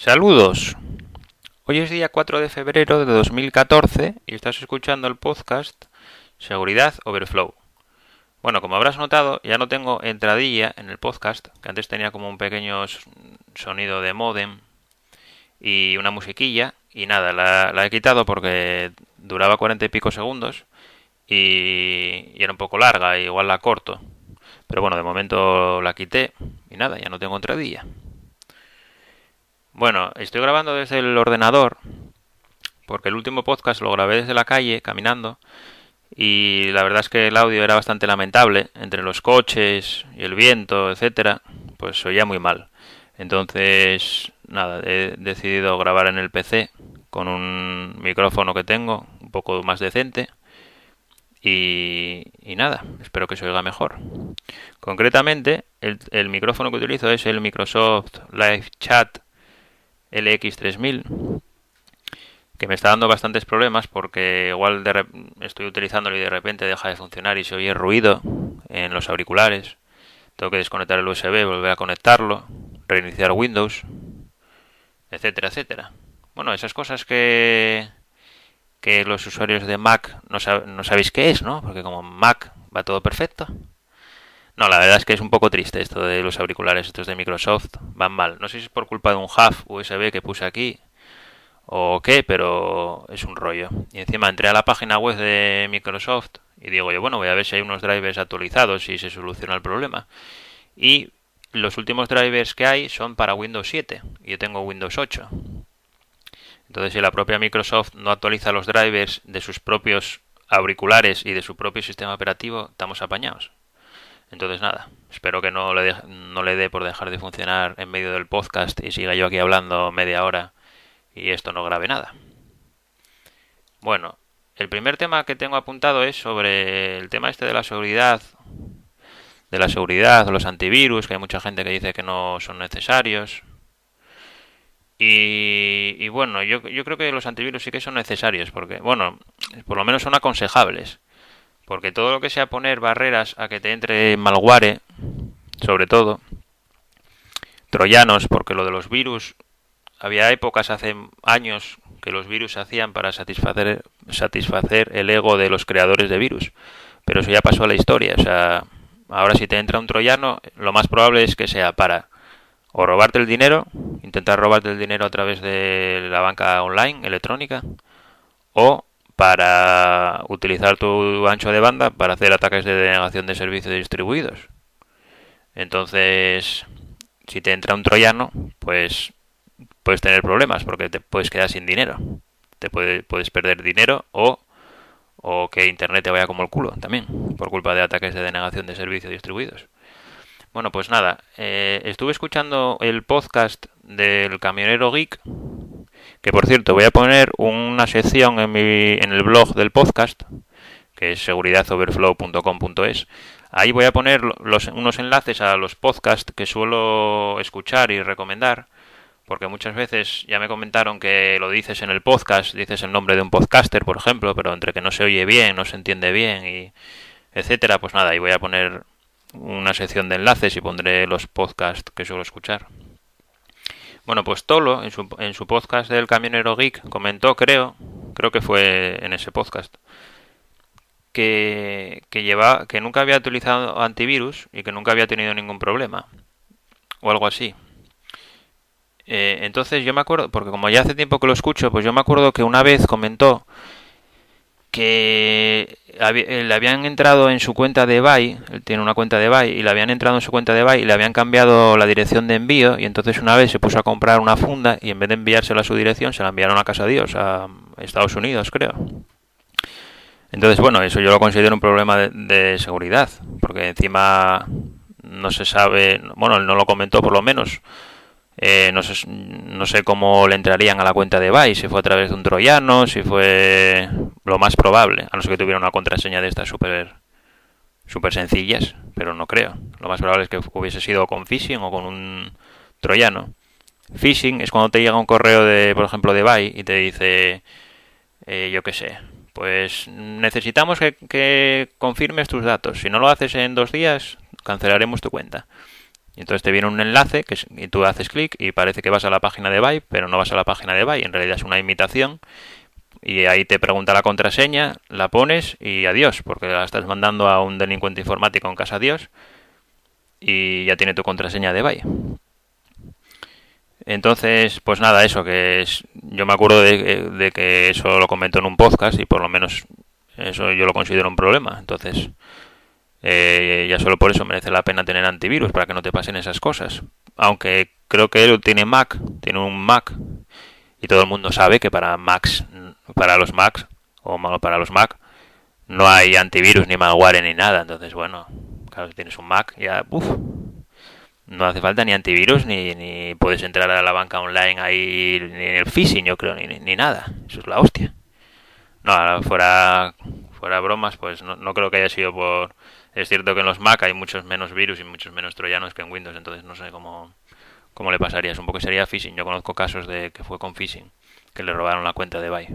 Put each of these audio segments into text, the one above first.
Saludos. Hoy es día 4 de febrero de 2014 y estás escuchando el podcast Seguridad Overflow. Bueno, como habrás notado, ya no tengo entradilla en el podcast, que antes tenía como un pequeño sonido de modem y una musiquilla, y nada, la, he quitado porque duraba 40 y pico segundos y, y era un poco larga, igual la corto. Pero bueno, de momento la quité y nada, ya no tengo entradilla. Bueno, estoy grabando desde el ordenador porque el último podcast lo grabé desde la calle, caminando, y la verdad es que el audio era bastante lamentable, entre los coches y el viento, etcétera, pues oía muy mal. Entonces, nada, he decidido grabar en el PC con un micrófono que tengo, un poco más decente, y, nada, espero que se oiga mejor. Concretamente, el micrófono que utilizo es el Microsoft Live Chat LX3000 que me está dando bastantes problemas porque igual estoy utilizándolo y de repente deja de funcionar y se oye ruido en los auriculares. Tengo que desconectar el USB, volver a conectarlo, reiniciar Windows, etcétera, etcétera. Bueno, esas cosas que que los usuarios de Mac no, no sabéis qué es, ¿no? Porque como Mac va todo perfecto. No, la verdad es que es un poco triste esto de los auriculares estos de Microsoft. Van mal. No sé si es por culpa de un hub USB que puse aquí o qué, pero es un rollo. Y encima entré a la página web de Microsoft y digo yo, bueno, voy a ver si hay unos drivers actualizados y se soluciona el problema. Y los últimos drivers que hay son para Windows 7 y yo tengo Windows 8. Entonces, si la propia Microsoft no actualiza los drivers de sus propios auriculares y de su propio sistema operativo, estamos apañados. Entonces nada, espero que no le, no le dé por dejar de funcionar en medio del podcast y siga yo aquí hablando media hora y esto no grabe nada. Bueno, el primer tema que tengo apuntado es sobre el tema este de la seguridad, de la seguridad, los antivirus, que hay mucha gente que dice que no son necesarios. Y, y bueno, yo, yo creo que los antivirus sí que son necesarios, porque, bueno, por lo menos son aconsejables. Porque todo lo que sea poner barreras a que te entre malware, sobre todo, troyanos, porque lo de los virus, había épocas hace años que los virus se hacían para satisfacer, satisfacer el ego de los creadores de virus. Pero eso ya pasó a la historia. O sea, ahora si te entra un troyano, lo más probable es que sea para o robarte el dinero, intentar robarte el dinero a través de la banca online, electrónica, o para utilizar tu ancho de banda para hacer ataques de denegación de servicios distribuidos. Entonces, si te entra un troyano, pues puedes tener problemas porque te puedes quedar sin dinero. Te puedes perder dinero o, o que Internet te vaya como el culo también, por culpa de ataques de denegación de servicios distribuidos. Bueno, pues nada, eh, estuve escuchando el podcast del camionero geek que por cierto, voy a poner una sección en, mi, en el blog del podcast, que es seguridadoverflow.com.es. Ahí voy a poner los, unos enlaces a los podcasts que suelo escuchar y recomendar, porque muchas veces ya me comentaron que lo dices en el podcast, dices el nombre de un podcaster, por ejemplo, pero entre que no se oye bien, no se entiende bien y etcétera, pues nada, ahí voy a poner una sección de enlaces y pondré los podcasts que suelo escuchar. Bueno, pues Tolo, en su, en su podcast del Camionero Geek, comentó, creo, creo que fue en ese podcast, que, que, lleva, que nunca había utilizado antivirus y que nunca había tenido ningún problema. O algo así. Eh, entonces yo me acuerdo, porque como ya hace tiempo que lo escucho, pues yo me acuerdo que una vez comentó que eh, le habían entrado en su cuenta de Buy, él tiene una cuenta de Buy, y le habían entrado en su cuenta de Buy y le habían cambiado la dirección de envío, y entonces una vez se puso a comprar una funda y en vez de enviársela a su dirección, se la enviaron a casa Dios, a Estados Unidos, creo. Entonces, bueno, eso yo lo considero un problema de, de seguridad, porque encima no se sabe, bueno, él no lo comentó por lo menos, eh, no, sé, no sé cómo le entrarían a la cuenta de Vice, si fue a través de un troyano, si fue lo más probable, a no ser que tuviera una contraseña de estas súper super sencillas, pero no creo. Lo más probable es que hubiese sido con phishing o con un troyano. Phishing es cuando te llega un correo de, por ejemplo, de Buy y te dice, eh, yo qué sé, pues necesitamos que confirmes tus datos. Si no lo haces en dos días, cancelaremos tu cuenta. Entonces te viene un enlace que y tú haces clic y parece que vas a la página de Vibe, pero no vas a la página de Vibe, en realidad es una imitación y ahí te pregunta la contraseña, la pones y adiós, porque la estás mandando a un delincuente informático en casa Dios y ya tiene tu contraseña de Vibe. Entonces, pues nada, eso que es, yo me acuerdo de, de, que eso lo comentó en un podcast y por lo menos eso yo lo considero un problema. Entonces, eh, ya solo por eso merece la pena tener antivirus para que no te pasen esas cosas. Aunque creo que él tiene Mac, tiene un Mac y todo el mundo sabe que para Macs, para los Macs o para los Mac no hay antivirus ni malware ni nada. Entonces, bueno, claro, si tienes un Mac ya, uff, no hace falta ni antivirus ni, ni puedes entrar a la banca online ahí ni en el phishing, yo creo, ni, ni nada. Eso es la hostia. No, fuera fuera bromas, pues no, no creo que haya sido por es cierto que en los Mac hay muchos menos virus y muchos menos troyanos que en Windows, entonces no sé cómo, cómo le pasaría. Un poco sería phishing. Yo conozco casos de que fue con phishing, que le robaron la cuenta de Bye.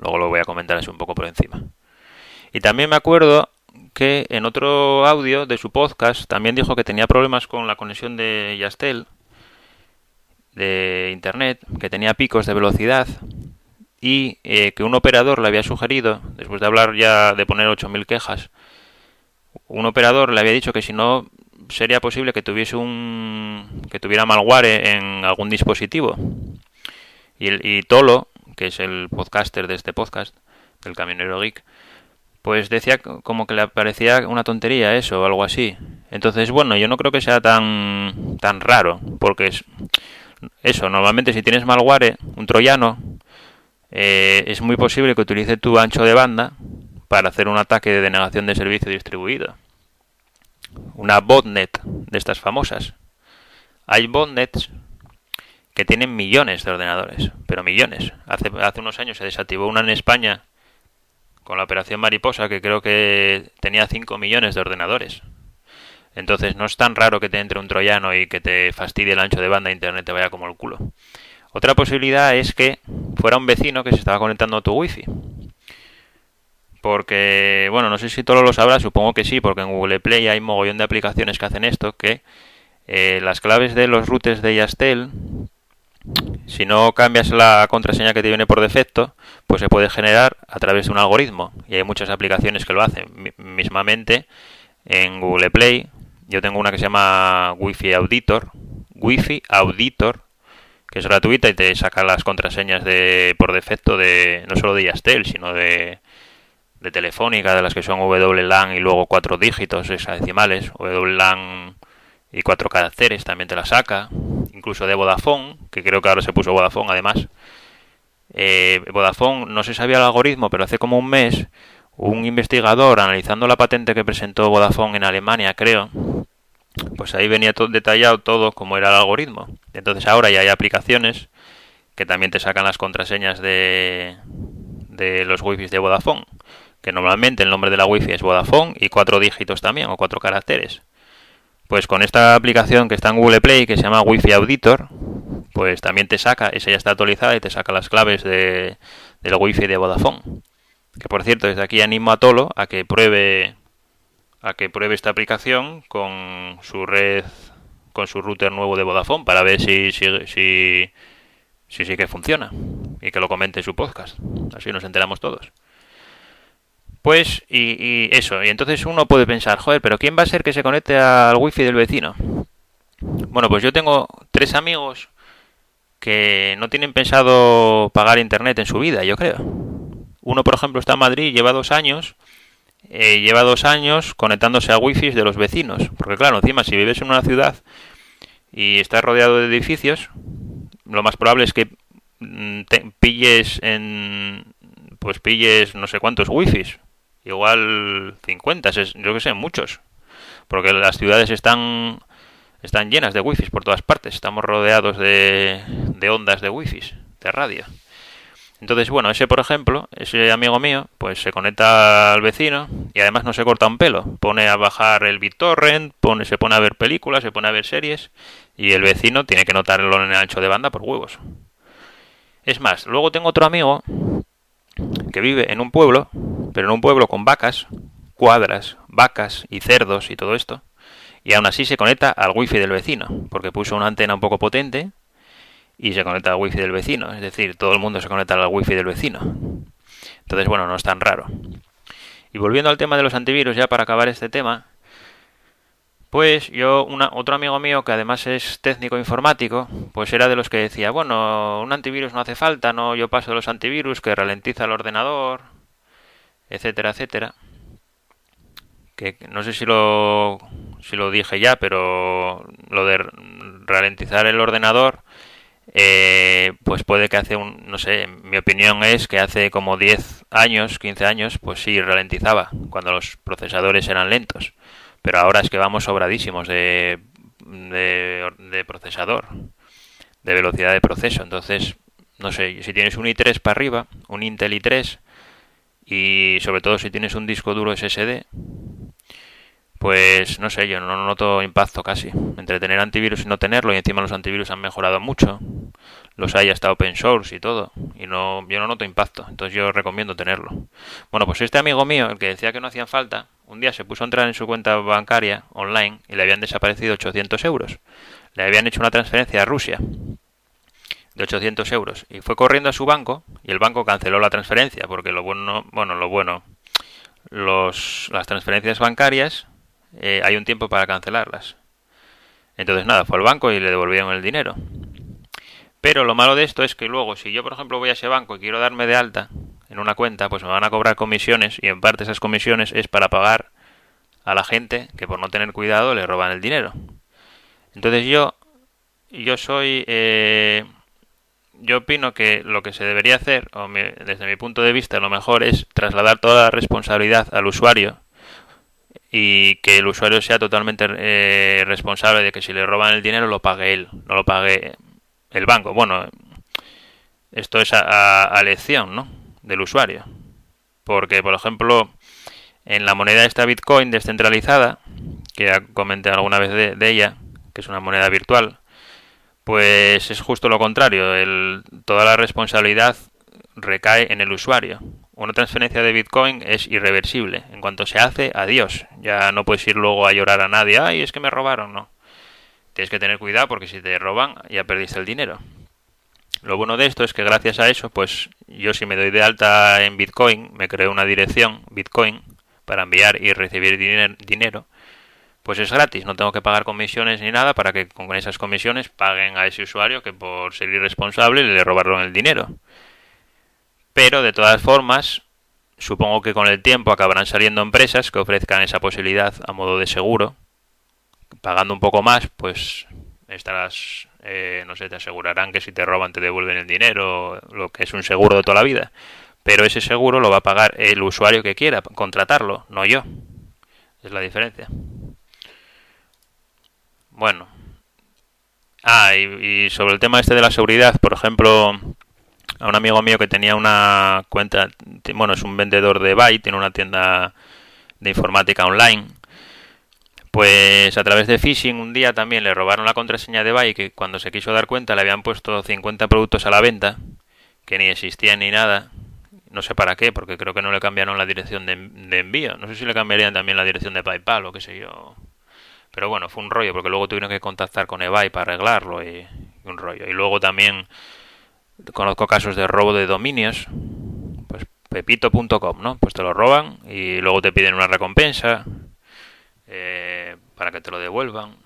Luego lo voy a comentar así un poco por encima. Y también me acuerdo que en otro audio de su podcast también dijo que tenía problemas con la conexión de Yastel de internet, que tenía picos de velocidad y eh, que un operador le había sugerido, después de hablar ya de poner 8.000 quejas, un operador le había dicho que si no sería posible que tuviese un que tuviera malware en algún dispositivo. Y, y Tolo que es el podcaster de este podcast del camionero geek pues decía como que le parecía una tontería eso o algo así. Entonces bueno yo no creo que sea tan tan raro porque es eso normalmente si tienes malware un troyano eh, es muy posible que utilice tu ancho de banda para hacer un ataque de denegación de servicio distribuido. Una botnet de estas famosas. Hay botnets que tienen millones de ordenadores, pero millones. Hace, hace unos años se desactivó una en España con la operación Mariposa que creo que tenía 5 millones de ordenadores. Entonces no es tan raro que te entre un troyano y que te fastidie el ancho de banda de internet te vaya como el culo. Otra posibilidad es que fuera un vecino que se estaba conectando a tu wifi porque, bueno, no sé si todo lo sabrá, supongo que sí, porque en Google Play hay mogollón de aplicaciones que hacen esto, que eh, las claves de los routers de Yastel, si no cambias la contraseña que te viene por defecto, pues se puede generar a través de un algoritmo. Y hay muchas aplicaciones que lo hacen. mismamente, en Google Play, yo tengo una que se llama Wi-Fi Auditor, Wi-Fi Auditor, que es gratuita y te saca las contraseñas de por defecto de no solo de Yastel, sino de de Telefónica, de las que son WLAN y luego cuatro dígitos hexadecimales, WLAN y cuatro caracteres, también te la saca. Incluso de Vodafone, que creo que ahora se puso Vodafone además. Eh, Vodafone no se sabía el algoritmo, pero hace como un mes un investigador analizando la patente que presentó Vodafone en Alemania, creo, pues ahí venía todo detallado todo cómo era el algoritmo. Entonces ahora ya hay aplicaciones que también te sacan las contraseñas de, de los wifi de Vodafone que normalmente el nombre de la wifi es Vodafone y cuatro dígitos también o cuatro caracteres. Pues con esta aplicación que está en Google Play que se llama Wi-Fi Auditor, pues también te saca, esa ya está actualizada y te saca las claves de, del Wi-Fi de Vodafone. Que por cierto, desde aquí animo a Tolo a que pruebe a que pruebe esta aplicación con su red con su router nuevo de Vodafone para ver si si si, si sí que funciona y que lo comente en su podcast. Así nos enteramos todos. Pues, y, eso, y entonces uno puede pensar, joder, pero ¿quién va a ser que se conecte al wifi del vecino? Bueno, pues yo tengo tres amigos que no tienen pensado pagar internet en su vida, yo creo. Uno, por ejemplo, está en Madrid, lleva dos años, eh, lleva dos años conectándose a wifi de los vecinos. Porque claro, encima, si vives en una ciudad y estás rodeado de edificios, lo más probable es que mm, pilles en pues pilles no sé cuántos wifis igual 50, yo que sé, muchos. Porque las ciudades están están llenas de wifi por todas partes. Estamos rodeados de, de ondas de wifi, de radio. Entonces, bueno, ese por ejemplo, ese amigo mío, pues se conecta al vecino y además no se corta un pelo. Pone a bajar el BitTorrent, pone, se pone a ver películas, se pone a ver series y el vecino tiene que notarlo en el ancho de banda por huevos. Es más, luego tengo otro amigo que vive en un pueblo, pero en un pueblo con vacas, cuadras, vacas y cerdos y todo esto, y aún así se conecta al wifi del vecino, porque puso una antena un poco potente y se conecta al wifi del vecino, es decir, todo el mundo se conecta al wifi del vecino. Entonces, bueno, no es tan raro. Y volviendo al tema de los antivirus, ya para acabar este tema, pues yo, una, otro amigo mío que además es técnico informático, pues era de los que decía, bueno, un antivirus no hace falta, no, yo paso los antivirus que ralentiza el ordenador, etcétera, etcétera. Que no sé si lo, si lo dije ya, pero lo de ralentizar el ordenador, eh, pues puede que hace un, no sé, mi opinión es que hace como 10 años, 15 años, pues sí ralentizaba, cuando los procesadores eran lentos pero ahora es que vamos sobradísimos de, de, procesador, de velocidad de proceso. Entonces, no sé, si tienes un i3 para arriba, un Intel i3, y sobre todo si tienes un disco duro SSD, pues no sé, yo no noto impacto casi. Entre tener antivirus y no tenerlo, y encima los antivirus han mejorado mucho, los hay hasta open source y todo, y no, yo no noto impacto, entonces yo recomiendo tenerlo. Bueno, pues este amigo mío, el que decía que no hacían falta, un día se puso a entrar en su cuenta bancaria online y le habían desaparecido 800 euros. Le habían hecho una transferencia a Rusia de 800 euros y fue corriendo a su banco y el banco canceló la transferencia porque lo bueno, bueno, lo bueno, los, las transferencias bancarias eh, hay un tiempo para cancelarlas. Entonces nada, fue al banco y le devolvieron el dinero. Pero lo malo de esto es que luego, si yo por ejemplo voy a ese banco y quiero darme de alta en una cuenta, pues me van a cobrar comisiones y en parte esas comisiones es para pagar a la gente que por no tener cuidado le roban el dinero. Entonces yo, yo soy, eh, yo opino que lo que se debería hacer, o desde mi punto de vista, lo mejor es trasladar toda la responsabilidad al usuario y que el usuario sea totalmente eh, responsable de que si le roban el dinero lo pague él, no lo pague el banco. Bueno, esto es a, elección, ¿no? Del usuario. Porque, por ejemplo, en la moneda esta Bitcoin descentralizada, que ya comenté alguna vez de, ella, que es una moneda virtual, pues es justo lo contrario. El, toda la responsabilidad recae en el usuario. Una transferencia de Bitcoin es irreversible. En cuanto se hace, adiós. Ya no puedes ir luego a llorar a nadie. Ay, es que me robaron. No. Tienes que tener cuidado porque si te roban ya perdiste el dinero. Lo bueno de esto es que gracias a eso, pues yo si me doy de alta en Bitcoin, me creo una dirección Bitcoin para enviar y recibir dinero, pues es gratis, no tengo que pagar comisiones ni nada para que con esas comisiones paguen a ese usuario que por ser irresponsable le robaron el dinero. Pero de todas formas, supongo que con el tiempo acabarán saliendo empresas que ofrezcan esa posibilidad a modo de seguro pagando un poco más, pues estarás, eh, no sé, te asegurarán que si te roban te devuelven el dinero, lo que es un seguro de toda la vida. Pero ese seguro lo va a pagar el usuario que quiera contratarlo, no yo. Es la diferencia. Bueno. Ah, y, sobre el tema este de la seguridad, por ejemplo, a un amigo mío que tenía una cuenta, bueno, es un vendedor de Byte, tiene una tienda de informática online pues a través de phishing un día también le robaron la contraseña de Buy que cuando se quiso dar cuenta le habían puesto 50 productos a la venta que ni existían ni nada. No sé para qué, porque creo que no le cambiaron la dirección de, envío. No sé si le cambiarían también la dirección de PayPal o qué sé yo. Pero bueno, fue un rollo porque luego tuvieron que contactar con eBay para arreglarlo y, un rollo. Y luego también conozco casos de robo de dominios. Pues pepito.com, ¿no? Pues te lo roban y luego te piden una recompensa eh, para que te lo devuelvan.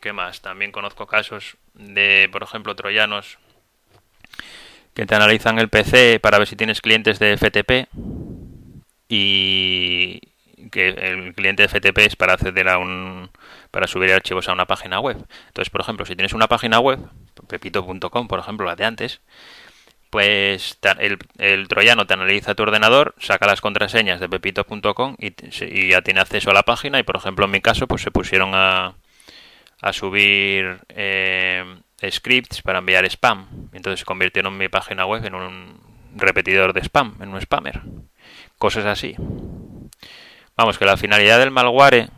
¿Qué más? También conozco casos de, por ejemplo, troyanos que te analizan el PC para ver si tienes clientes de FTP y que el cliente de FTP es para acceder a un para subir archivos a una página web. Entonces, por ejemplo, si tienes una página web, pepito.com, por ejemplo, la de antes, pues el, troyano te analiza tu ordenador, saca las contraseñas de pepito.com y, ya tiene acceso a la página y por ejemplo en mi caso pues se pusieron a, a subir eh, scripts para enviar spam. Entonces convirtieron mi página web en un repetidor de spam, en un spammer. Cosas así. Vamos, que la finalidad del malware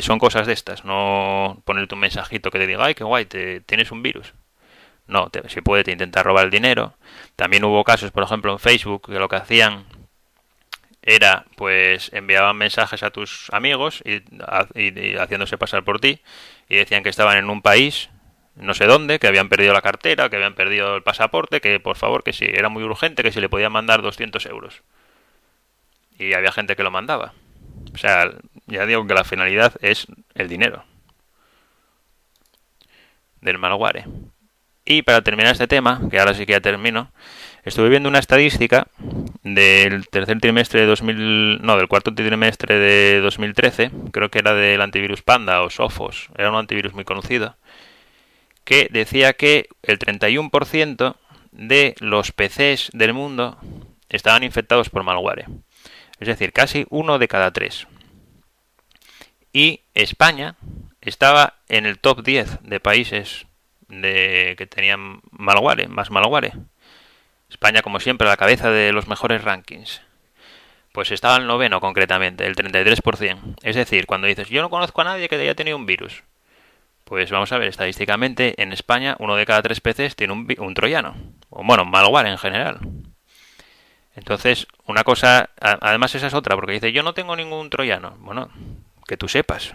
son cosas de estas, no ponerte un mensajito que te diga, ay, qué guay, te, tienes un virus. No, si puede, te intenta robar el dinero. También hubo casos, por ejemplo, en Facebook, que lo que hacían era, pues enviaban mensajes a tus amigos y, haciéndose pasar por ti y decían que estaban en un país, no sé dónde, que habían perdido la cartera, que habían perdido el pasaporte, que por favor, que si era muy urgente, que si le podían mandar 200 euros. Y había gente que lo mandaba. O sea, ya digo que la finalidad es el dinero del malware. Y para terminar este tema, que ahora sí que ya termino, estuve viendo una estadística del tercer trimestre de 2000, no, del cuarto trimestre de 2013, creo que era del antivirus Panda o Sophos, era un antivirus muy conocido, que decía que el 31% de los PCs del mundo estaban infectados por malware. Es decir, casi uno de cada tres. Y España estaba en el top 10 de países de, que tenían malware, más malware. España, como siempre, a la cabeza de los mejores rankings. Pues estaba el noveno concretamente, el 33%. Es decir, cuando dices, yo no conozco a nadie que haya tenido un virus. Pues vamos a ver, estadísticamente en España uno de cada tres PCs tiene un, un troyano. O bueno, malware en general. Entonces, una cosa, además esa es otra, porque dice, yo no tengo ningún troyano. Bueno, que tú sepas.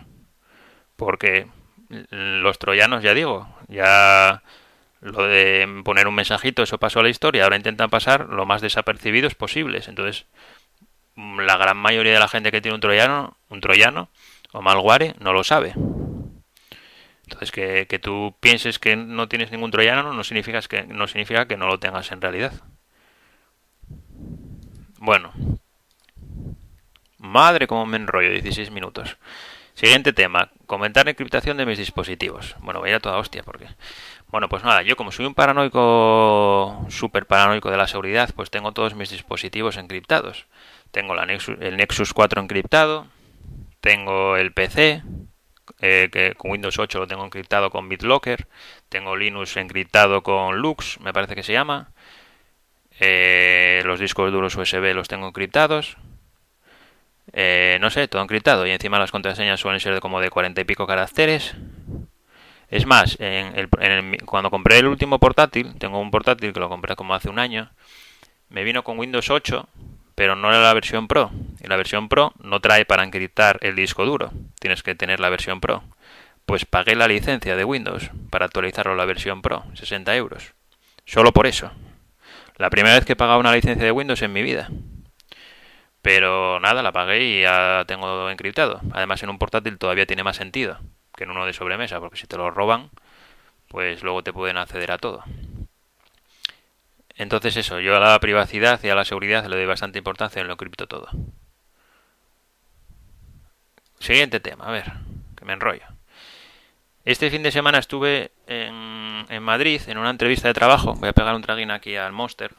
Porque los troyanos, ya digo, ya lo de poner un mensajito, eso pasó a la historia, ahora intentan pasar lo más desapercibidos posibles. Entonces, la gran mayoría de la gente que tiene un troyano, un troyano o malware no lo sabe. Entonces, que, que tú pienses que no tienes ningún troyano no significa que, no significa que no lo tengas en realidad. Bueno. Madre, como me enrollo, 16 minutos. Siguiente tema, comentar encriptación de mis dispositivos. Bueno, voy a ir a toda hostia porque... Bueno, pues nada, yo como soy un paranoico, súper paranoico de la seguridad, pues tengo todos mis dispositivos encriptados. Tengo la Nexus, el Nexus 4 encriptado, tengo el PC, eh, que con Windows 8 lo tengo encriptado con BitLocker, tengo Linux encriptado con Lux, me parece que se llama, eh, los discos duros USB los tengo encriptados, eh, no sé, todo encriptado y encima las contraseñas suelen ser de como de cuarenta y pico caracteres. Es más, en cuando compré el último portátil, tengo un portátil que lo compré como hace un año, me vino con Windows 8, pero no era la versión Pro. Y la versión Pro no trae para encriptar el disco duro, tienes que tener la versión Pro. Pues pagué la licencia de Windows para actualizarlo a la versión Pro, 60 euros. Solo por eso. La primera vez que he pagado una licencia de Windows en mi vida. Pero nada, la pagué y ya tengo encriptado. Además, en un portátil todavía tiene más sentido que en uno de sobremesa, porque si te lo roban, pues luego te pueden acceder a todo. Entonces eso, yo a la privacidad y a la seguridad le doy bastante importancia en lo encripto todo. Siguiente tema, a ver, que me enrollo. Este fin de semana estuve en, en Madrid en una entrevista de trabajo. Voy a pegar un traguín aquí al Monster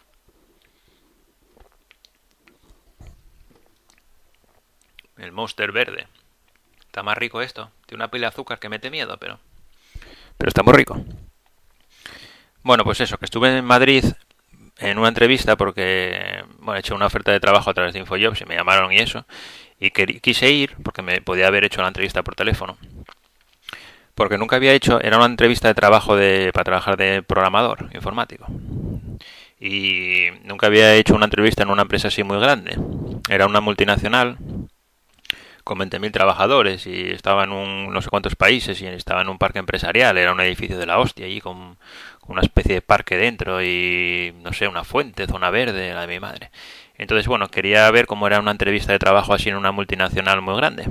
El Monster verde. Está más rico esto. Tiene una pila de azúcar que mete miedo, pero... Pero está muy rico. Bueno, pues eso, que estuve en Madrid en una entrevista porque, bueno, he hecho una oferta de trabajo a través de Infojobs y me llamaron y eso. Y quise ir porque me podía haber hecho la entrevista por teléfono. Porque nunca había hecho, era una entrevista de trabajo de, para trabajar de programador informático. Y nunca había hecho una entrevista en una empresa así muy grande. Era una multinacional con 20.000 trabajadores y estaba en un, no sé cuántos países y estaba en un parque empresarial, era un edificio de la hostia allí con, una especie de parque dentro y no sé, una fuente, zona verde, la de mi madre. Entonces, bueno, quería ver cómo era una entrevista de trabajo así en una multinacional muy grande,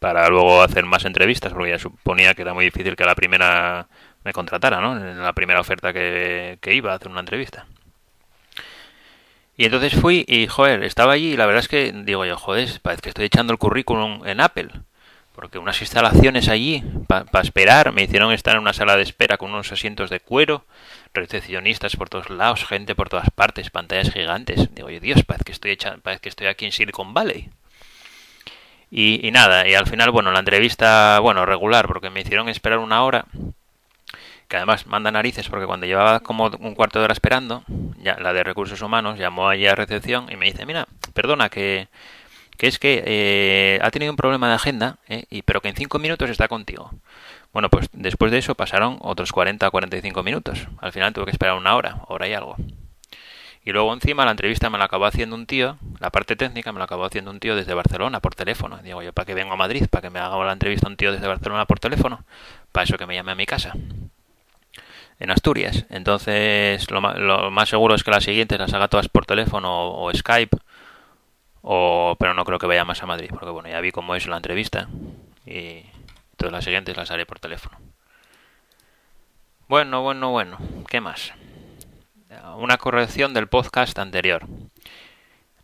para luego hacer más entrevistas, porque ya suponía que era muy difícil que la primera me contratara, ¿no? En la primera oferta que, que iba a hacer una entrevista. Y entonces fui y, joder, estaba allí y la verdad es que digo yo, joder, parece que estoy echando el currículum en Apple. Porque unas instalaciones allí, para esperar, me hicieron estar en una sala de espera con unos asientos de cuero, recepcionistas por todos lados, gente por todas partes, pantallas gigantes. Digo yo, Dios, parece que estoy, echando, parece que estoy aquí en Silicon Valley. Y, y nada, y al final, bueno, la entrevista, bueno, regular, porque me hicieron esperar una hora que además manda narices porque cuando llevaba como un cuarto de hora esperando, ya la de recursos humanos llamó allí a recepción y me dice, mira, perdona que, que es que eh, ha tenido un problema de agenda, eh, y, pero que en cinco minutos está contigo. Bueno, pues después de eso pasaron otros 40 o 45 minutos. Al final tuve que esperar una hora, hora y algo. Y luego encima la entrevista me la acabó haciendo un tío, la parte técnica me la acabó haciendo un tío desde Barcelona por teléfono. Digo yo, ¿para qué vengo a Madrid? ¿Para que me haga la entrevista un tío desde Barcelona por teléfono? Para eso que me llame a mi casa. En Asturias. Entonces, lo, más seguro es que las siguientes las haga todas por teléfono o, Skype. O, pero no creo que vaya más a Madrid, porque bueno, ya vi cómo es la entrevista. Y todas las siguientes las haré por teléfono. Bueno, bueno, bueno. ¿Qué más? una corrección del podcast anterior.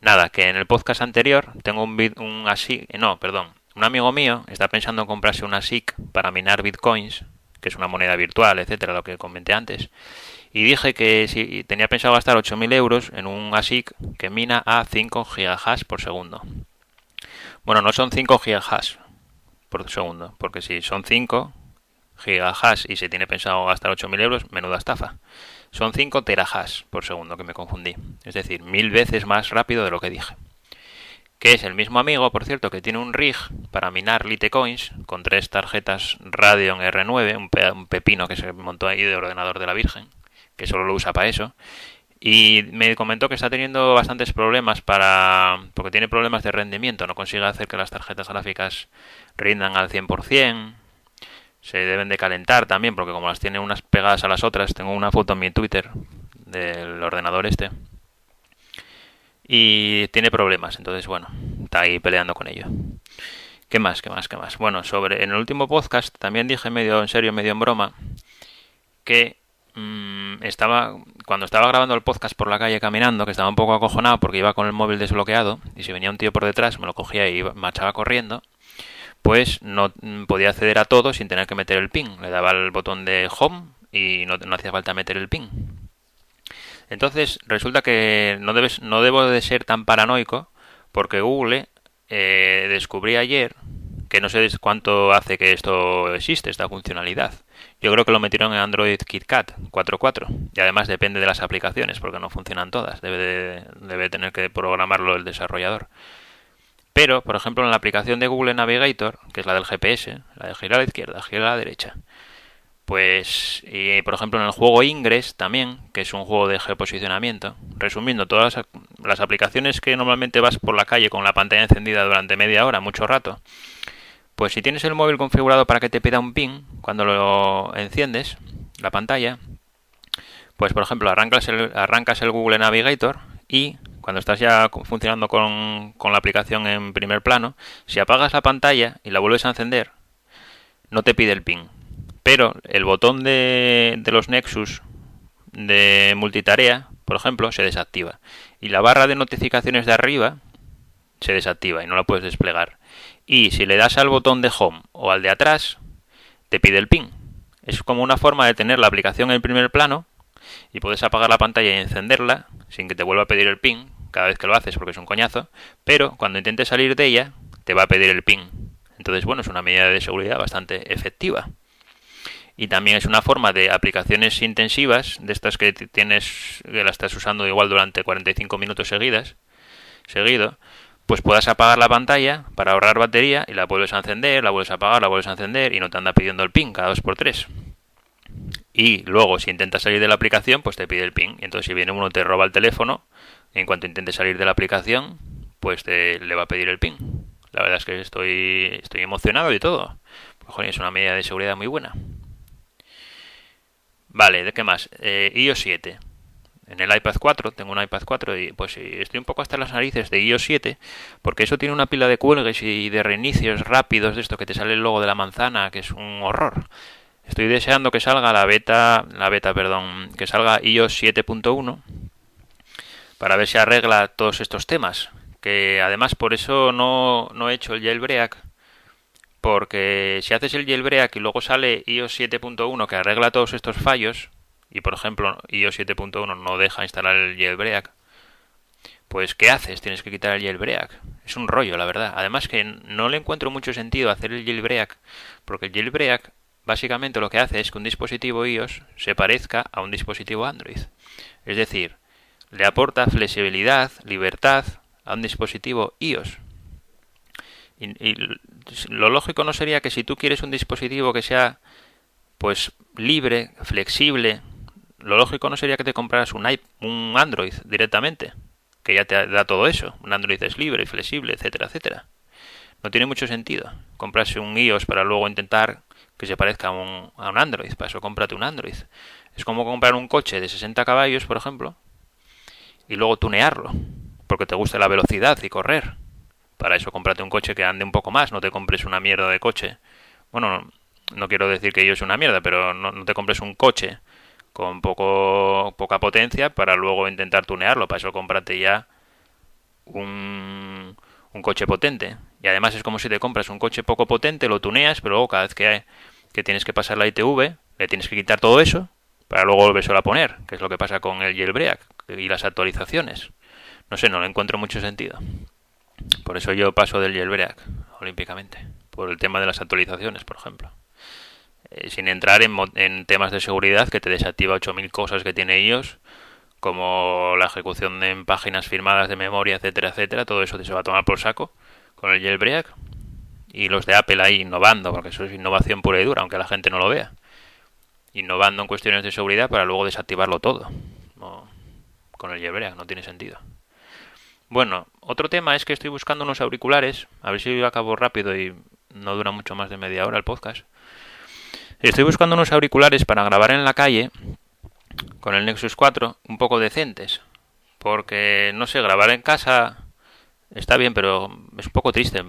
Nada, que en el podcast anterior tengo un, un ASIC, no, perdón, un amigo mío está pensando en comprarse una ASIC para minar bitcoins, que es una moneda virtual, etcétera, lo que comenté antes. Y dije que si tenía pensado gastar 8.000 euros en un ASIC que mina a 5 gigahash por segundo. Bueno, no son 5 gigahash por segundo, porque si son 5 gigahash y se tiene pensado gastar 8.000 euros, menuda estafa son 5 terahash por segundo, que me confundí. Es decir, mil veces más rápido de lo que dije. Que es el mismo amigo, por cierto, que tiene un rig para minar Litecoins con tres tarjetas Radeon R9, un, pepino que se montó ahí de ordenador de la Virgen, que solo lo usa para eso. Y me comentó que está teniendo bastantes problemas para. porque tiene problemas de rendimiento, no consigue hacer que las tarjetas gráficas rindan al 100% se deben de calentar también, porque como las tiene unas pegadas a las otras, tengo una foto en mi Twitter del ordenador este. Y tiene problemas, entonces bueno, está ahí peleando con ello. ¿Qué más? ¿Qué más? ¿Qué más? Bueno, sobre en el último podcast también dije medio en serio, medio en broma, que mm, estaba cuando estaba grabando el podcast por la calle caminando, que estaba un poco acojonado porque iba con el móvil desbloqueado y si venía un tío por detrás me lo cogía y marchaba corriendo pues no podía acceder a todo sin tener que meter el pin. Le daba el botón de home y no, hacía falta meter el pin. Entonces resulta que no, debes, no debo de ser tan paranoico porque Google eh, descubrí ayer que no sé cuánto hace que esto existe, esta funcionalidad. Yo creo que lo metieron en Android KitKat 4.4 y además depende de las aplicaciones porque no funcionan todas, debe, debe tener que programarlo el desarrollador. Pero, por ejemplo, en la aplicación de Google Navigator, que es la del GPS, la de girar a la izquierda, girar a la derecha, pues, y por ejemplo en el juego Ingress también, que es un juego de geoposicionamiento, resumiendo todas las, aplicaciones que normalmente vas por la calle con la pantalla encendida durante media hora, mucho rato, pues si tienes el móvil configurado para que te pida un ping cuando lo enciendes, la pantalla, pues por ejemplo arrancas el, arrancas el Google Navigator y cuando estás ya funcionando con, la aplicación en primer plano, si apagas la pantalla y la vuelves a encender, no te pide el ping. Pero el botón de, los Nexus de multitarea, por ejemplo, se desactiva. Y la barra de notificaciones de arriba se desactiva y no la puedes desplegar. Y si le das al botón de home o al de atrás, te pide el ping. Es como una forma de tener la aplicación en primer plano y puedes apagar la pantalla y encenderla sin que te vuelva a pedir el pin cada vez que lo haces porque es un coñazo, pero cuando intentes salir de ella te va a pedir el pin. Entonces, bueno, es una medida de seguridad bastante efectiva. Y también es una forma de aplicaciones intensivas, de estas que tienes, que la estás usando igual durante 45 minutos seguidas, seguido, pues puedas apagar la pantalla para ahorrar batería y la vuelves a encender, la vuelves a apagar, la vuelves a encender y no te anda pidiendo el pin cada dos por tres. Y luego si intentas salir de la aplicación pues te pide el pin. Y entonces si viene uno te roba el teléfono en cuanto intentes salir de la aplicación pues te, le va a pedir el pin. La verdad es que estoy estoy emocionado y todo. Pues, es una medida de seguridad muy buena vale ¿de qué más? Eh, iOS 7 en el iPad 4, tengo un iPad 4 y pues estoy un poco hasta las narices de iOS 7 porque eso tiene una pila de cuelgues y de reinicios rápidos de esto que te sale el logo de la manzana que es un horror Estoy deseando que salga la beta, la beta, perdón, que salga iOS 7.1 para ver si arregla todos estos temas. Que además por eso no, no he hecho el jailbreak. Porque si haces el jailbreak y luego sale iOS 7.1 que arregla todos estos fallos, y por ejemplo iOS 7.1 no deja instalar el jailbreak, pues ¿qué haces? Tienes que quitar el jailbreak. Es un rollo, la verdad. Además que no le encuentro mucho sentido hacer el jailbreak, porque el jailbreak básicamente lo que hace es que un dispositivo iOS se parezca a un dispositivo Android. Es decir, le aporta flexibilidad, libertad a un dispositivo iOS. Y, lo lógico no sería que si tú quieres un dispositivo que sea pues libre, flexible, lo lógico no sería que te compraras un, un Android directamente, que ya te da todo eso. Un Android es libre y flexible, etcétera, etcétera. No tiene mucho sentido comprarse un iOS para luego intentar que se parezca a un, a un Android. Para eso cómprate un Android. Es como comprar un coche de 60 caballos, por ejemplo, y luego tunearlo, porque te gusta la velocidad y correr. Para eso cómprate un coche que ande un poco más, no te compres una mierda de coche. Bueno, no, quiero decir que yo es una mierda, pero no, no te compres un coche con poco, poca potencia para luego intentar tunearlo. Para eso cómprate ya un, un coche potente. Y además es como si te compras un coche poco potente, lo tuneas, pero luego cada vez que, que tienes que pasar la ITV, le tienes que quitar todo eso para luego volverlo a poner, que es lo que pasa con el jailbreak y las actualizaciones. No sé, no le encuentro mucho sentido. Por eso yo paso del jailbreak olímpicamente, por el tema de las actualizaciones, por ejemplo. Eh, sin entrar en, en, temas de seguridad que te desactiva 8000 cosas que tiene iOS, como la ejecución en páginas firmadas de memoria, etcétera, etcétera. Todo eso se va a tomar por saco con el jailbreak. Y los de Apple ahí innovando, porque eso es innovación pura y dura, aunque la gente no lo vea innovando en cuestiones de seguridad para luego desactivarlo todo. con el jailbreak no tiene sentido. Bueno, otro tema es que estoy buscando unos auriculares, a ver si acabo rápido y no dura mucho más de media hora el podcast. Estoy buscando unos auriculares para grabar en la calle con el Nexus 4 un poco decentes, porque no sé, grabar en casa está bien, pero es un poco triste.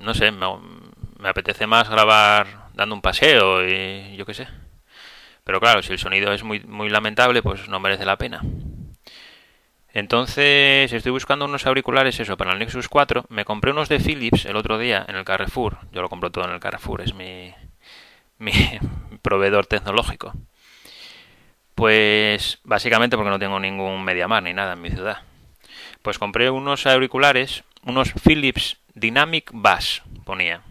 No sé, me, me apetece más grabar dando un paseo y yo qué sé. Pero claro, si el sonido es muy, muy lamentable, pues no merece la pena. Entonces estoy buscando unos auriculares, eso, para el Nexus 4. Me compré unos de Philips el otro día en el Carrefour. Yo lo compro todo en el Carrefour, es mi, mi proveedor tecnológico. Pues básicamente porque no tengo ningún MediaMar ni nada en mi ciudad. Pues compré unos auriculares, unos Philips Dynamic Bass, ponía,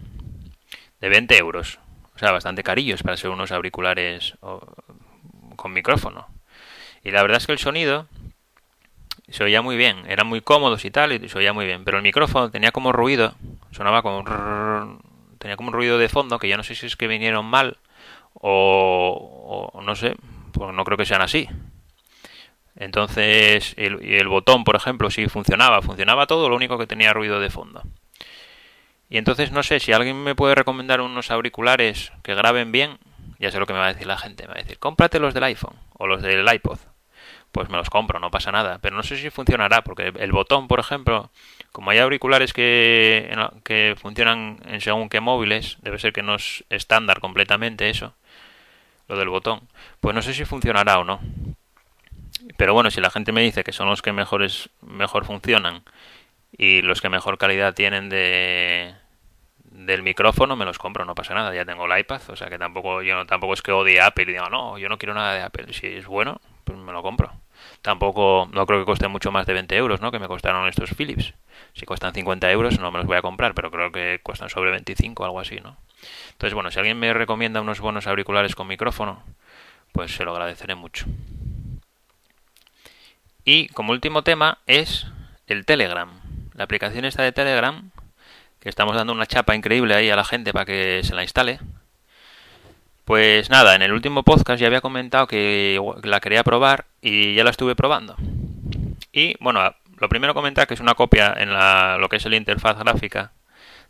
de 20 euros. O sea, bastante carillos para ser unos auriculares con micrófono. Y la verdad es que el sonido se oía muy bien, eran muy cómodos y tal, y se oía muy bien. Pero el micrófono tenía como ruido, sonaba como tenía como un ruido de fondo que yo no sé si es que vinieron mal o, no sé, pues no creo que sean así. Entonces, el, el botón, por ejemplo, sí funcionaba, funcionaba todo, lo único que tenía ruido de fondo. Y entonces no sé si alguien me puede recomendar unos auriculares que graben bien. Ya sé lo que me va a decir la gente. Me va a decir, cómprate los del iPhone o los del iPod. Pues me los compro, no pasa nada. Pero no sé si funcionará, porque el botón, por ejemplo, como hay auriculares que, que funcionan en según qué móviles, debe ser que no es estándar completamente eso, lo del botón. Pues no sé si funcionará o no. Pero bueno, si la gente me dice que son los que mejores, mejor funcionan y los que mejor calidad tienen de del micrófono me los compro, no pasa nada, ya tengo el iPad, o sea que tampoco yo tampoco es que odie Apple y diga, no, yo no quiero nada de Apple, si es bueno, pues me lo compro. Tampoco, no creo que cueste mucho más de 20 euros, ¿no? Que me costaron estos Philips. Si cuestan 50 euros no me los voy a comprar, pero creo que cuestan sobre 25 o algo así, ¿no? Entonces, bueno, si alguien me recomienda unos buenos auriculares con micrófono, pues se lo agradeceré mucho. Y como último tema es el Telegram la aplicación esta de Telegram, que estamos dando una chapa increíble ahí a la gente para que se la instale. Pues nada, en el último podcast ya había comentado que la quería probar y ya la estuve probando. Y bueno, lo primero comentar que es una copia en la, lo que es el interfaz gráfica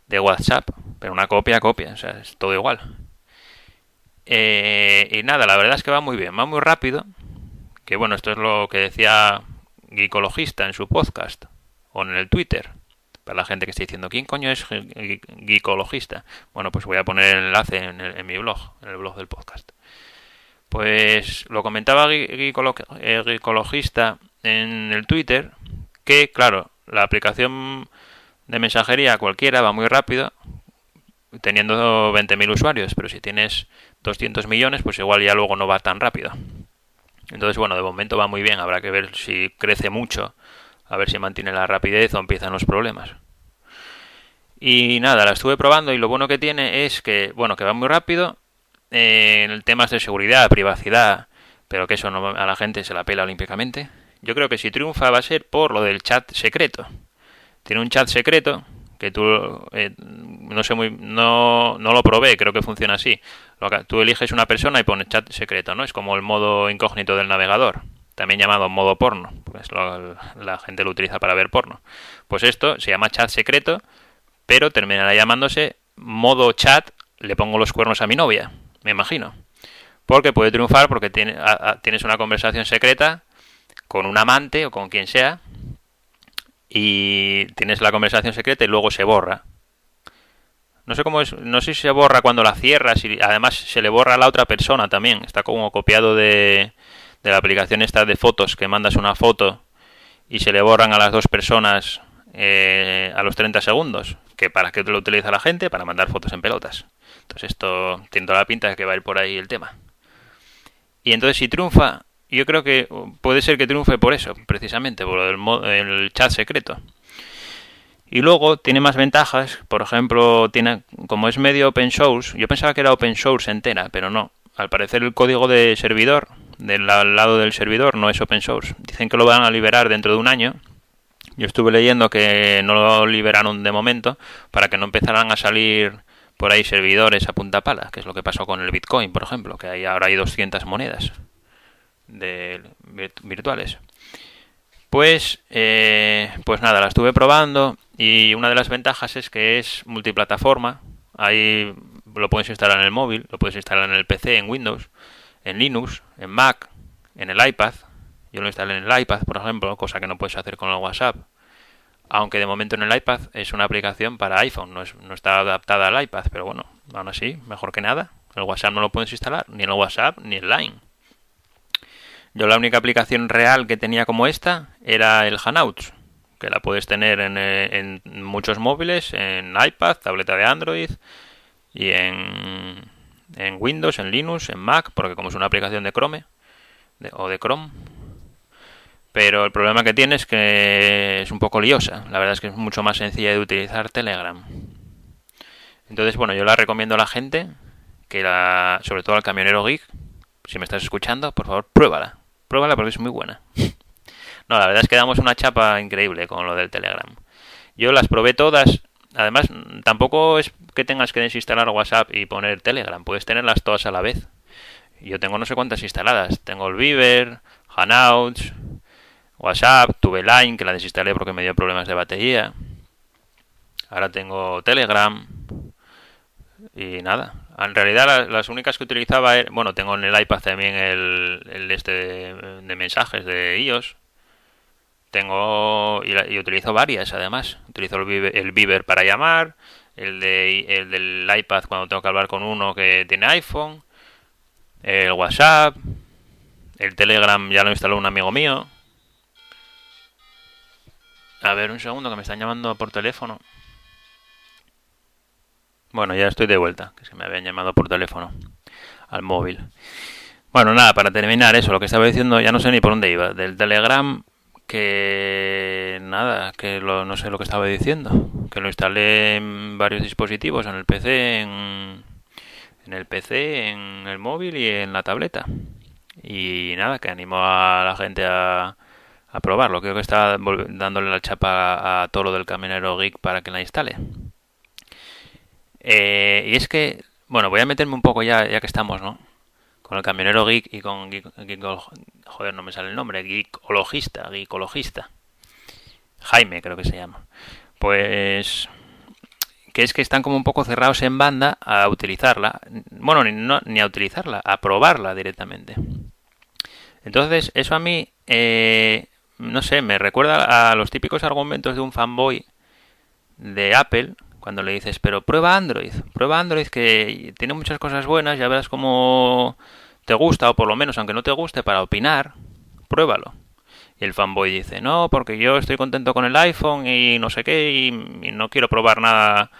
de WhatsApp, pero una copia, copia, o sea, es todo igual. Eh, y nada, la verdad es que va muy bien, va muy rápido. Que bueno, esto es lo que decía Geekologista en su podcast o en el Twitter. La gente que está diciendo, ¿quién coño es geekologista? Bueno, pues voy a poner el enlace en, mi blog, en el blog del podcast. Pues lo comentaba geekologista en el Twitter, que claro, la aplicación de mensajería cualquiera va muy rápido, teniendo 20.000 usuarios, pero si tienes 200 millones, pues igual ya luego no va tan rápido. Entonces, bueno, de momento va muy bien, habrá que ver si crece mucho a ver si mantiene la rapidez o empiezan los problemas. Y nada, la estuve probando y lo bueno que tiene es que, bueno, que va muy rápido eh, en temas de seguridad, privacidad, pero que eso a la gente se la pela olímpicamente. Yo creo que si triunfa va a ser por lo del chat secreto. Tiene un chat secreto que tú, eh, no sé muy, no, no lo probé, creo que funciona así. Tú eliges una persona y pones chat secreto, ¿no? Es como el modo incógnito del navegador, también llamado modo porno, pues la gente lo utiliza para ver porno. Pues esto se llama chat secreto, pero terminará llamándose modo chat, le pongo los cuernos a mi novia, me imagino. Porque puede triunfar porque tiene, tienes una conversación secreta con un amante o con quien sea y tienes la conversación secreta y luego se borra. No sé cómo es, no sé si se borra cuando la cierras y además se le borra a la otra persona también. Está como copiado de, de la aplicación esta de fotos que mandas una foto y se le borran a las dos personas eh, a los 30 segundos. Que para qué lo utiliza la gente para mandar fotos en pelotas. Entonces esto tiene toda la pinta de que va a ir por ahí el tema. Y entonces si triunfa yo creo que puede ser que triunfe por eso, precisamente, por el, chat secreto. Y luego tiene más ventajas, por ejemplo, tiene como es medio open source, yo pensaba que era open source entera, pero no. Al parecer el código de servidor, del lado del servidor, no es open source. Dicen que lo van a liberar dentro de un año. Yo estuve leyendo que no lo liberaron de momento para que no empezaran a salir por ahí servidores a punta pala, que es lo que pasó con el Bitcoin, por ejemplo, que hay, ahora hay 200 monedas de virtuales. Pues, eh, pues nada, la estuve probando y una de las ventajas es que es multiplataforma. Ahí lo puedes instalar en el móvil, lo puedes instalar en el PC, en Windows, en Linux, en Mac, en el iPad. Yo lo instalé en el iPad, por ejemplo, cosa que no puedes hacer con el WhatsApp. Aunque de momento en el iPad es una aplicación para iPhone, no, no está adaptada al iPad, pero bueno, aún así, mejor que nada. El WhatsApp no lo puedes instalar, ni en el WhatsApp ni en Line. Yo la única aplicación real que tenía como esta era el Hangouts, que la puedes tener en, eh, muchos móviles, en iPad, tableta de Android y en, en, Windows, en Linux, en Mac, porque como es una aplicación de Chrome o de Chrome. Pero el problema que tiene es que es un poco liosa. La verdad es que es mucho más sencilla de utilizar Telegram. Entonces, bueno, yo la recomiendo a la gente, que la, sobre todo al camionero geek, si me estás escuchando, por favor, pruébala. Pruébala porque es muy buena. No, la verdad es que damos una chapa increíble con lo del Telegram. Yo las probé todas. Además, tampoco es que tengas que desinstalar WhatsApp y poner Telegram. Puedes tenerlas todas a la vez. Yo tengo no sé cuántas instaladas. Tengo el Viber, Hangouts, WhatsApp, tuve Line, que la desinstalé porque me dio problemas de batería. Ahora tengo Telegram. Y nada, en realidad las, únicas que utilizaba, bueno, tengo en el iPad también el, este de, mensajes de iOS. Tengo y, utilizo varias además. Utilizo el Viber, para llamar, el, de, el del iPad cuando tengo que hablar con uno que tiene iPhone, el WhatsApp, el Telegram ya lo instaló un amigo mío. A ver, un segundo que me están llamando por teléfono. Bueno, ya estoy de vuelta, que se me habían llamado por teléfono al móvil. Bueno, nada, para terminar eso, lo que estaba diciendo, ya no sé ni por dónde iba, del Telegram, que nada, que no sé lo que estaba diciendo, que lo instalé en varios dispositivos, en el PC, en, en el PC, en el móvil y en la tableta. Y nada, que animo a la gente a, a probarlo. Creo que está dándole la chapa a todo lo del camionero geek para que la instale. Eh, y es que, bueno, voy a meterme un poco ya, ya que estamos, ¿no? Con el camionero geek y con geek, joder, no me sale el nombre, geekologista, geekologista. Jaime creo que se llama. Pues que es que están como un poco cerrados en banda a utilizarla. Bueno, ni, no, ni a utilizarla, a probarla directamente. Entonces, eso a mí, eh, no sé, me recuerda a los típicos argumentos de un fanboy de Apple cuando le dices, pero prueba Android, prueba Android que tiene muchas cosas buenas, ya verás cómo te gusta, o por lo menos aunque no te guste para opinar, pruébalo. Y el fanboy dice, no, porque yo estoy contento con el iPhone y no sé qué, y, no quiero probar nada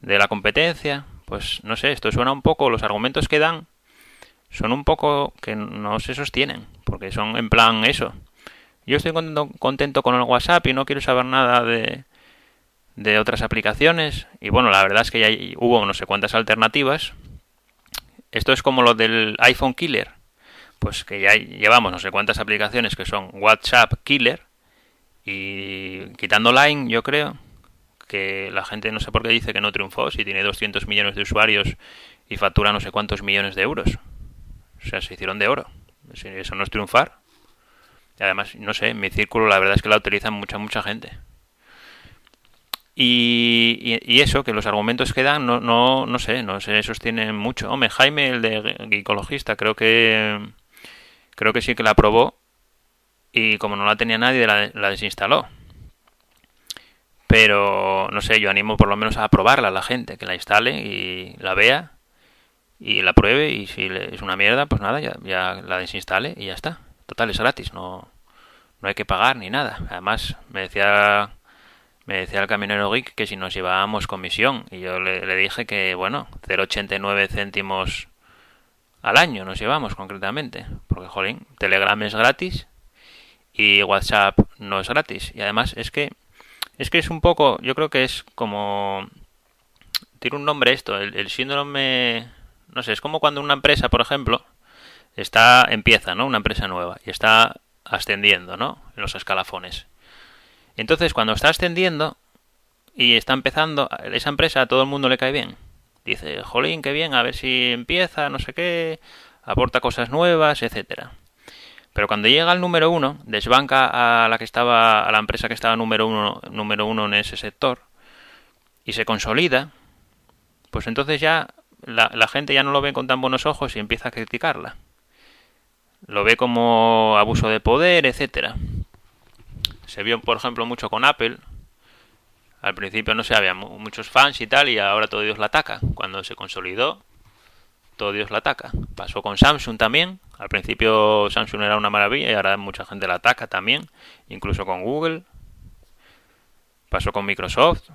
de la competencia. Pues no sé, esto suena un poco, los argumentos que dan son un poco que no se sostienen, porque son en plan eso. Yo estoy contento con el WhatsApp y no quiero saber nada de, de otras aplicaciones y bueno, la verdad es que ya hubo no sé cuántas alternativas. Esto es como lo del iPhone Killer, pues que ya llevamos no sé cuántas aplicaciones que son WhatsApp Killer y quitando Line, yo creo que la gente no sé por qué dice que no triunfó si tiene 200 millones de usuarios y factura no sé cuántos millones de euros. O sea, se hicieron de oro. Eso no es triunfar. Y además, no sé, en mi círculo la verdad es que la utilizan mucha, mucha gente. Y, eso, que los argumentos que dan, no, no, no sé, no se sostienen mucho. Hombre, Jaime, el de ecologista, creo que creo que sí que la aprobó y como no la tenía nadie, la, la desinstaló. Pero, no sé, yo animo por lo menos a probarla a la gente, que la instale y la vea y la pruebe y si es una mierda, pues nada, ya, ya la desinstale y ya está. Total, es gratis, no, no hay que pagar ni nada. Además, me decía me decía el camionero geek que si nos llevábamos comisión y yo le, dije que, bueno, 0,89 céntimos al año nos llevamos concretamente, porque, jolín, Telegram es gratis y WhatsApp no es gratis. Y además es que es que es un poco, yo creo que es como tiene un nombre esto, el, el síndrome no sé, es como cuando una empresa, por ejemplo, está empieza, ¿no? Una empresa nueva y está ascendiendo, ¿no? En los escalafones. Entonces, cuando está ascendiendo y está empezando, esa empresa a todo el mundo le cae bien. Dice, jolín, qué bien, a ver si empieza, no sé qué, aporta cosas nuevas, etcétera. Pero cuando llega al número uno, desbanca a la que estaba, a la empresa que estaba número uno, número uno en ese sector, y se consolida, pues entonces ya la, la gente ya no lo ve con tan buenos ojos y empieza a criticarla. Lo ve como abuso de poder, etcétera. Se vio, por ejemplo, mucho con Apple. Al principio no se había muchos fans y tal, y ahora todo Dios la ataca. Cuando se consolidó, todo Dios la ataca. Pasó con Samsung también. Al principio Samsung era una maravilla y ahora mucha gente la ataca también, incluso con Google. Pasó con Microsoft.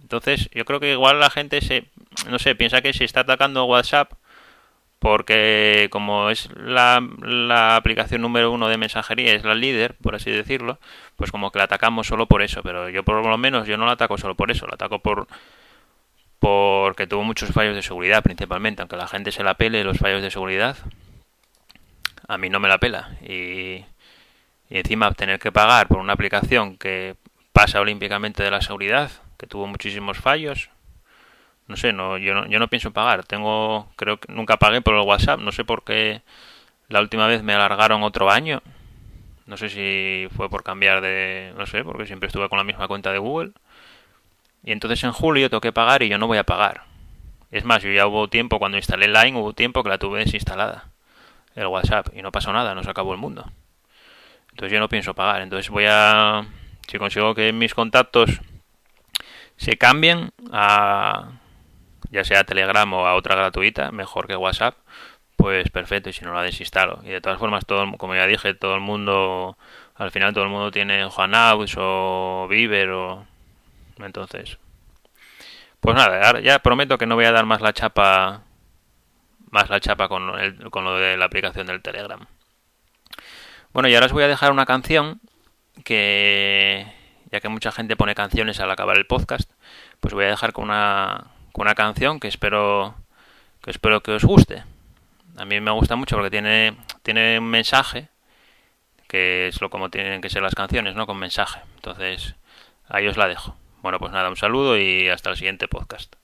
Entonces, yo creo que igual la gente se, no sé, piensa que se está atacando WhatsApp porque como es la, la, aplicación número uno de mensajería, es la líder, por así decirlo, pues como que la atacamos solo por eso, pero yo por lo menos yo no la ataco solo por eso, la ataco por porque tuvo muchos fallos de seguridad principalmente, aunque la gente se la pele los fallos de seguridad, a mí no me la pela. Y, y encima tener que pagar por una aplicación que pasa olímpicamente de la seguridad, que tuvo muchísimos fallos, no sé, no, yo no, yo no pienso pagar. Tengo, creo que nunca pagué por el WhatsApp. No sé por qué la última vez me alargaron otro año. No sé si fue por cambiar de, no sé, porque siempre estuve con la misma cuenta de Google. Y entonces en julio tengo que pagar y yo no voy a pagar. Es más, yo ya hubo tiempo, cuando instalé Line, hubo tiempo que la tuve desinstalada. El WhatsApp. Y no pasó nada, no se acabó el mundo. Entonces yo no pienso pagar. Entonces voy a, si consigo que mis contactos se cambien a ya sea Telegram o a otra gratuita, mejor que WhatsApp, pues perfecto, y si no la desinstalo. Y de todas formas, todo, como ya dije, todo el mundo, al final todo el mundo tiene Juanaus o Viver o... Entonces... Pues nada, ya prometo que no voy a dar más la chapa más la chapa con, el, con lo de la aplicación del Telegram. Bueno, y ahora os voy a dejar una canción que, ya que mucha gente pone canciones al acabar el podcast, pues voy a dejar con una, una canción que espero que espero que os guste. A mí me gusta mucho porque tiene tiene un mensaje que es lo como tienen que ser las canciones, ¿no? Con mensaje. Entonces, ahí os la dejo. Bueno, pues nada, un saludo y hasta el siguiente podcast.